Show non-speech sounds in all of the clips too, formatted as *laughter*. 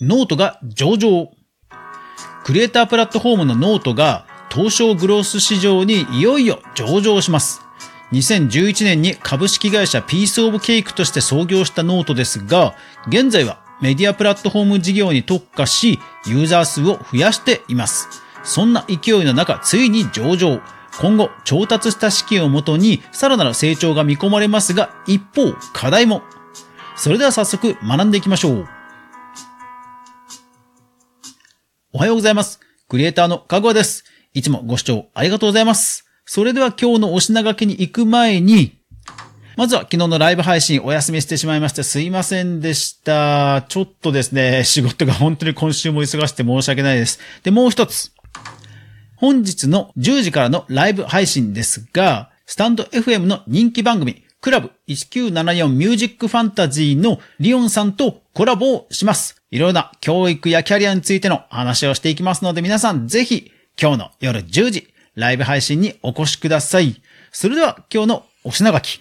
ノートが上場。クリエイタープラットフォームのノートが東証グロース市場にいよいよ上場します。2011年に株式会社ピースオブケイクとして創業したノートですが、現在はメディアプラットフォーム事業に特化し、ユーザー数を増やしています。そんな勢いの中、ついに上場。今後、調達した資金をもとに、さらなる成長が見込まれますが、一方、課題も。それでは早速、学んでいきましょう。おはようございます。クリエイターのかぐわです。いつもご視聴ありがとうございます。それでは今日のお品書きに行く前に、まずは昨日のライブ配信お休みしてしまいましてすいませんでした。ちょっとですね、仕事が本当に今週も忙しくて申し訳ないです。で、もう一つ。本日の10時からのライブ配信ですが、スタンド FM の人気番組、クラブ1974ミュージックファンタジーのリオンさんとコラボをします。いろいろな教育やキャリアについての話をしていきますので皆さんぜひ今日の夜10時ライブ配信にお越しください。それでは今日のお品書き。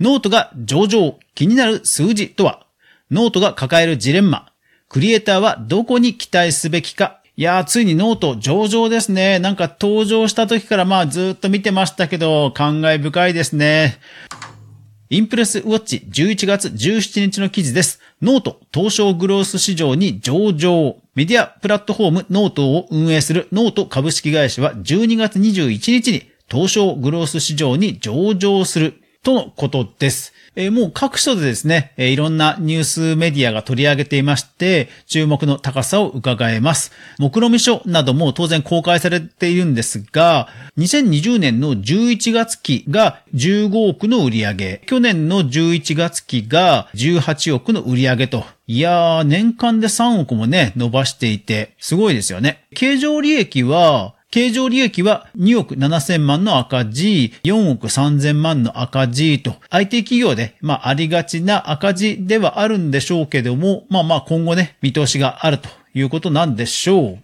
ノートが上場、気になる数字とは？ノートが抱えるジレンマ。クリエイターはどこに期待すべきか？いやー、ついにノート上場ですね。なんか登場した時からまあずっと見てましたけど、感慨深いですね。 Impress Watch 11月17日の記事です。ノート東証グロース市場に上場。メディアプラットフォームノートを運営するノート株式会社は12月21日に東証グロース市場に上場するとのことです。えー、もう各所でですね、えー、いろんなニュースメディアが取り上げていまして、注目の高さを伺えます。目論見書なども当然公開されているんですが、2020年の11月期が15億の売り上げ、去年の11月期が18億の売り上げと、いやー、年間で3億もね、伸ばしていて、すごいですよね。経常利益は、経常利益は2億7000万の赤字、4億3000万の赤字と、IT 企業で、まあ、ありがちな赤字ではあるんでしょうけども、まあまあ今後ね、見通しがあるということなんでしょう。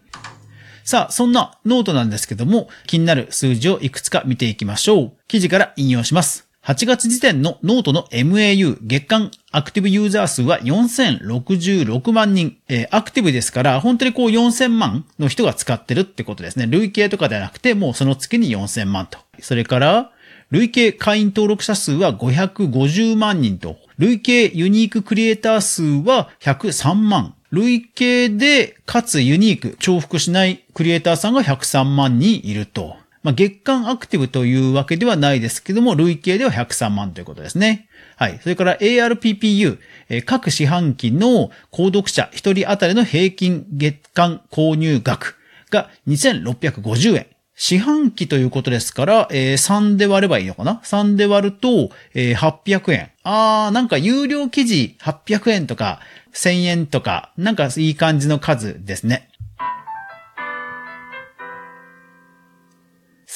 さあ、そんなノートなんですけども、気になる数字をいくつか見ていきましょう。記事から引用します。8月時点のノートの MAU 月間アクティブユーザー数は4066万人。えー、アクティブですから、本当にこう4000万の人が使ってるってことですね。累計とかではなくて、もうその月に4000万と。それから、累計会員登録者数は550万人と。累計ユニーククリエイター数は103万。累計で、かつユニーク、重複しないクリエイターさんが103万人いると。まあ、月間アクティブというわけではないですけども、累計では103万ということですね。はい。それから ARPPU、各四半期の購読者1人当たりの平均月間購入額が2650円。四半期ということですから、えー、3で割ればいいのかな ?3 で割ると、えー、800円。あー、なんか有料記事800円とか1000円とか、なんかいい感じの数ですね。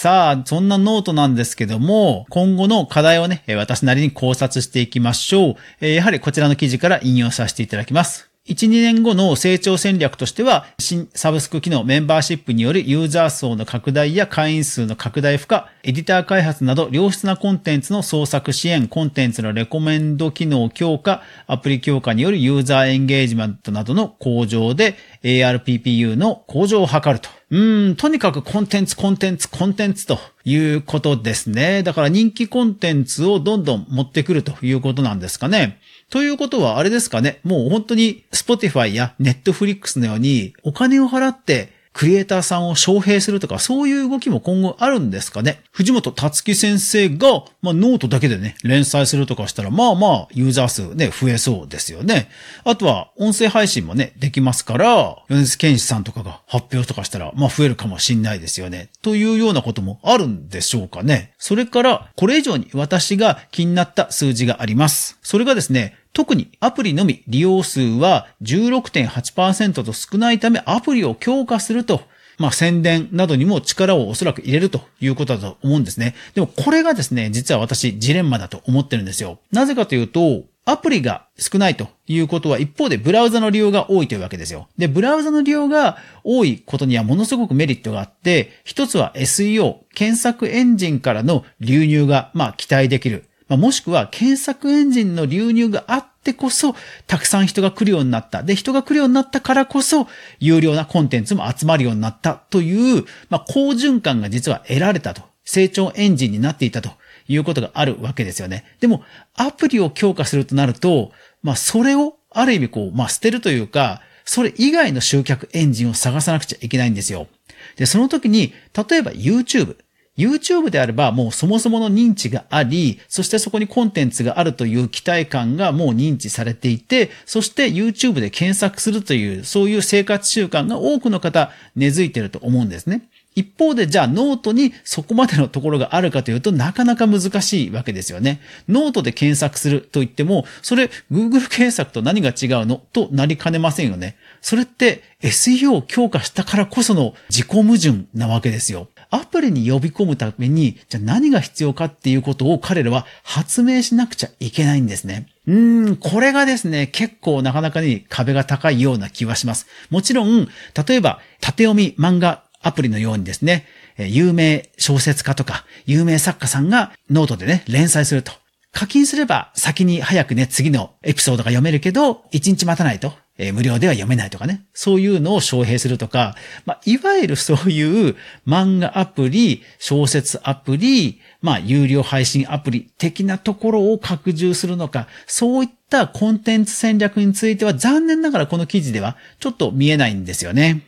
さあ、そんなノートなんですけども、今後の課題をね、私なりに考察していきましょう。やはりこちらの記事から引用させていただきます。1、2年後の成長戦略としては、新サブスク機能メンバーシップによるユーザー層の拡大や会員数の拡大負荷、エディター開発など良質なコンテンツの創作支援、コンテンツのレコメンド機能強化、アプリ強化によるユーザーエンゲージメントなどの向上で ARPPU の向上を図ると。うん、とにかくコンテンツ、コンテンツ、コンテンツということですね。だから人気コンテンツをどんどん持ってくるということなんですかね。ということはあれですかね。もう本当に Spotify や Netflix のようにお金を払ってクリエイターさんを招聘するとか、そういう動きも今後あるんですかね？藤本タツキ先生が、まあ、ノートだけでね、連載するとかしたら、まあまあ、ユーザー数ね、増えそうですよね。あとは、音声配信もね、できますから、米津玄師さんとかが発表とかしたら、まあ増えるかもしんないですよね。というようなこともあるんでしょうかね。それから、これ以上に私が気になった数字があります。それがですね、特にアプリのみ利用数は16.8%と少ないためアプリを強化するとまあ宣伝などにも力をおそらく入れるということだと思うんですね。でもこれがですね、実は私ジレンマだと思ってるんですよ。なぜかというと、アプリが少ないということは一方でブラウザの利用が多いというわけですよ。で、ブラウザの利用が多いことにはものすごくメリットがあって、一つは SEO、検索エンジンからの流入がまあ期待できる。まあ、もしくは検索エンジンの流入があってこそ、たくさん人が来るようになった。で、人が来るようになったからこそ、有料なコンテンツも集まるようになったという、まあ、好循環が実は得られたと。成長エンジンになっていたということがあるわけですよね。でも、アプリを強化するとなると、まあ、それをある意味こう、まあ、捨てるというか、それ以外の集客エンジンを探さなくちゃいけないんですよ。で、その時に、例えば YouTube。YouTube であればもうそもそもの認知があり、そしてそこにコンテンツがあるという期待感がもう認知されていて、そして YouTube で検索するという、そういう生活習慣が多くの方根付いていると思うんですね。一方で、じゃあノートにそこまでのところがあるかというとなかなか難しいわけですよね。ノートで検索すると言っても、それ Google 検索と何が違うのとなりかねませんよね。それって SEO を強化したからこその自己矛盾なわけですよ。アプリに呼び込むために、じゃあ何が必要かっていうことを彼らは発明しなくちゃいけないんですね。うーん、これがですね、結構なかなかに壁が高いような気はします。もちろん、例えば、縦読み漫画アプリのようにですね、有名小説家とか、有名作家さんがノートでね、連載すると。課金すれば先に早くね、次のエピソードが読めるけど、1日待たないと、えー、無料では読めないとかね。そういうのを招聘するとか、まあ、いわゆる *laughs* そういう漫画アプリ、小説アプリ、まあ、有料配信アプリ的なところを拡充するのか、そういったコンテンツ戦略については残念ながらこの記事ではちょっと見えないんですよね。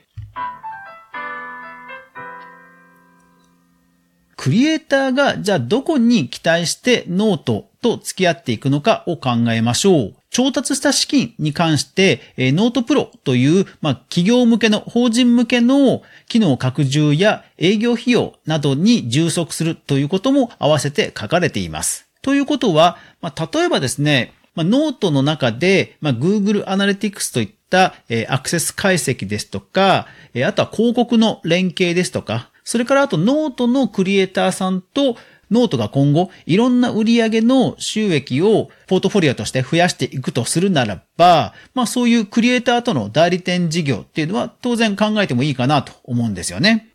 クリエイターがじゃあどこに期待してノートと付き合っていくのかを考えましょう。調達した資金に関して、え note pro という、まあ、企業向けの、法人向けの機能拡充や営業費用などに充当するということも合わせて書かれています。ということは、まあ、例えばですね、まあ、ノートの中で、まあ、Google Analytics といった、えー、アクセス解析ですとか、えー、あとは広告の連携ですとか、それからあとノートのクリエイターさんとノートが今後いろんな売上の収益をポートフォリオとして増やしていくとするならば、まあそういうクリエイターとの代理店事業っていうのは当然考えてもいいかなと思うんですよね。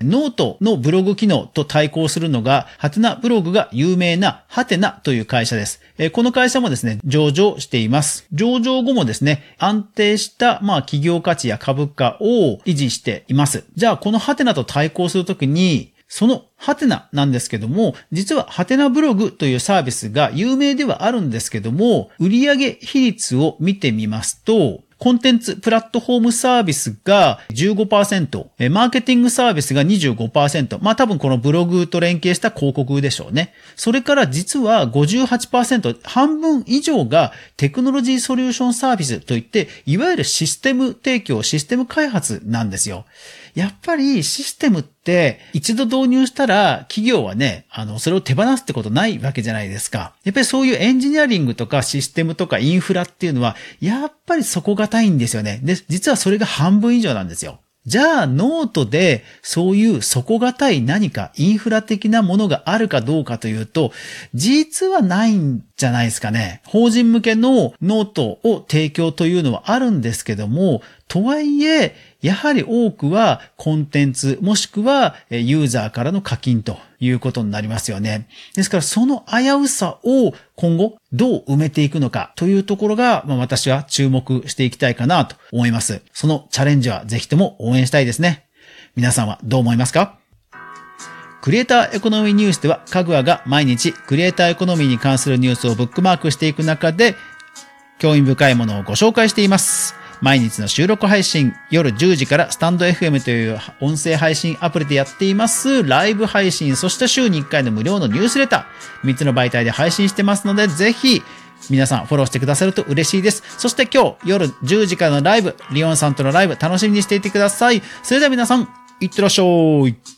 ノートのブログ機能と対抗するのが、ハテナブログが有名なハテナという会社です。この会社もですね、上場しています。上場後もですね、安定した、まあ、企業価値や株価を維持しています。じゃあ、このハテナと対抗するときに、そのハテナなんですけども、実はハテナブログというサービスが有名ではあるんですけども、売上比率を見てみますと、コンテンツプラットフォームサービスが15%、マーケティングサービスが25%、まあ多分このブログと連携した広告でしょうね。それから実は58%、半分以上がテクノロジーソリューションサービスといって、いわゆるシステム提供、システム開発なんですよ。やっぱりシステムって一度導入したら企業はね、あの、それを手放すってことないわけじゃないですか。やっぱりそういうエンジニアリングとかシステムとかインフラっていうのは、やっぱり底堅いんですよね。で、実はそれが半分以上なんですよ。じゃあ、ノートでそういう底堅い何かインフラ的なものがあるかどうかというと、実はないんじゃないですかね。法人向けのノートを提供というのはあるんですけども、とはいえ、やはり多くはコンテンツ、もしくはユーザーからの課金ということになりますよね。ですからその危うさを今後どう埋めていくのかというところが、まあ、私は注目していきたいかなと思います。そのチャレンジはぜひとも応援したいですね。皆さんはどう思いますか？クリエイターエコノミーニュースでは、かぐわが毎日クリエイターエコノミーに関するニュースをブックマークしていく中で、興味深いものをご紹介しています。毎日の収録配信、夜10時からスタンド FM という音声配信アプリでやっています、ライブ配信、そして週に1回の無料のニュースレター、3つの媒体で配信してますので、ぜひ、皆さんフォローしてくださると嬉しいです。そして今日夜10時からのライブ、リオンさんとのライブ楽しみにしていてください。それでは皆さん、いってらっしゃい。